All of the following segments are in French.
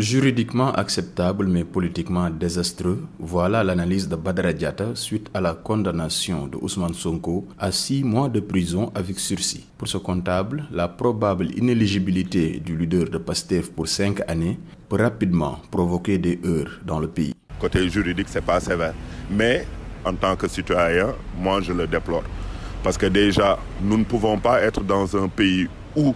Juridiquement acceptable mais politiquement désastreux, voilà l'analyse de Badra Diatta suite à la condamnation de Ousmane Sonko à six mois de prison avec sursis. Pour ce comptable, la probable inéligibilité du leader de PASTEF pour cinq années peut rapidement provoquer des heurts dans le pays. Côté juridique, c'est pas sévère. Mais en tant que citoyen, moi je le déplore. Parce que déjà, nous ne pouvons pas être dans un pays où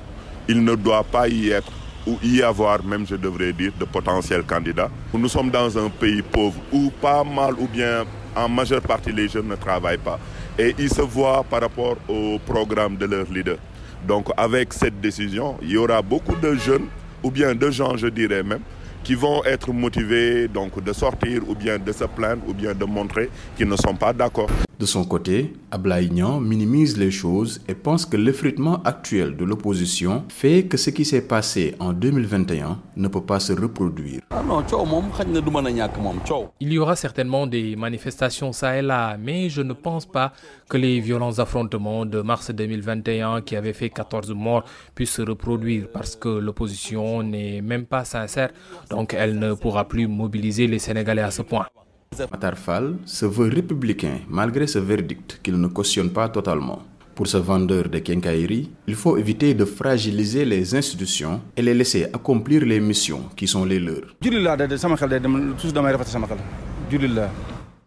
il ne doit pas y être ou y avoir même, je devrais dire, de potentiels candidats. Nous sommes dans un pays pauvre où pas mal ou bien en majeure partie les jeunes ne travaillent pas. Et ils se voient par rapport au programme de leur leader. Donc avec cette décision, il y aura beaucoup de jeunes, ou bien de gens, je dirais même, qui vont être motivés donc de sortir ou bien de se plaindre ou bien de montrer qu'ils ne sont pas d'accord. De son côté, Ablaïnian minimise les choses et pense que l'effritement actuel de l'opposition fait que ce qui s'est passé en 2021 ne peut pas se reproduire. Il y aura certainement des manifestations ça et là, mais je ne pense pas que les violents affrontements de mars 2021 qui avaient fait 14 morts puissent se reproduire parce que l'opposition n'est même pas sincère, donc elle ne pourra plus mobiliser les Sénégalais à ce point. Matarfal se veut républicain malgré ce verdict qu'il ne cautionne pas totalement. Pour ce vendeur de quincaillerie, il faut éviter de fragiliser les institutions et les laisser accomplir les missions qui sont les leurs.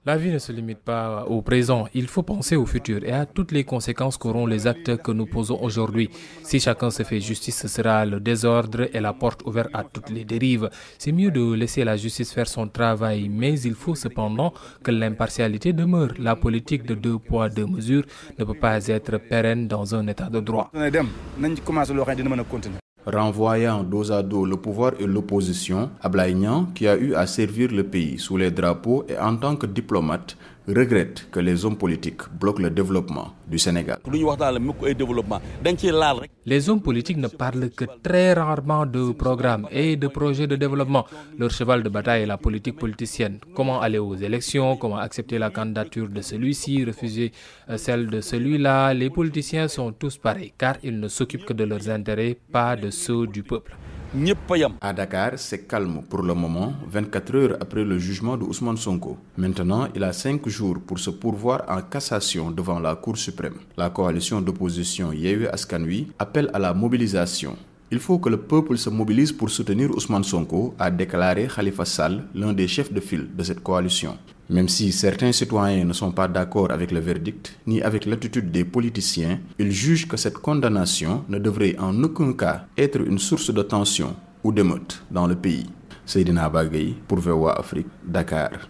La vie ne se limite pas au présent, il faut penser au futur et à toutes les conséquences qu'auront les actes que nous posons aujourd'hui. Si chacun se fait justice, ce sera le désordre et la porte ouverte à toutes les dérives. C'est mieux de laisser la justice faire son travail, mais il faut cependant que l'impartialité demeure. La politique de deux poids, deux mesures ne peut pas être pérenne dans un état de droit. Renvoyant dos à dos le pouvoir et l'opposition, Ablaïnian, qui a eu à servir le pays sous les drapeaux et en tant que diplomate, regrette que les hommes politiques bloquent le développement du Sénégal. Les hommes politiques ne parlent que très rarement de programmes et de projets de développement. Leur cheval de bataille est la politique politicienne. Comment aller aux élections, comment accepter la candidature de celui-ci, refuser celle de celui-là? Les politiciens sont tous pareils car ils ne s'occupent que de leurs intérêts, pas de ceux du peuple. À Dakar, c'est calme pour le moment, 24 heures après le jugement de Ousmane Sonko. Maintenant, il a 5 jours pour se pourvoir en cassation devant la Cour suprême. La coalition d'opposition Yehu Askanui appelle à la mobilisation. Il faut que le peuple se mobilise pour soutenir Ousmane Sonko, a déclaré Khalifa Sall, l'un des chefs de file de cette coalition. Même si certains citoyens ne sont pas d'accord avec le verdict, ni avec l'attitude des politiciens, ils jugent que cette condamnation ne devrait en aucun cas être une source de tension ou d'émeute dans le pays. Seydina pour VOA Afrique, Dakar.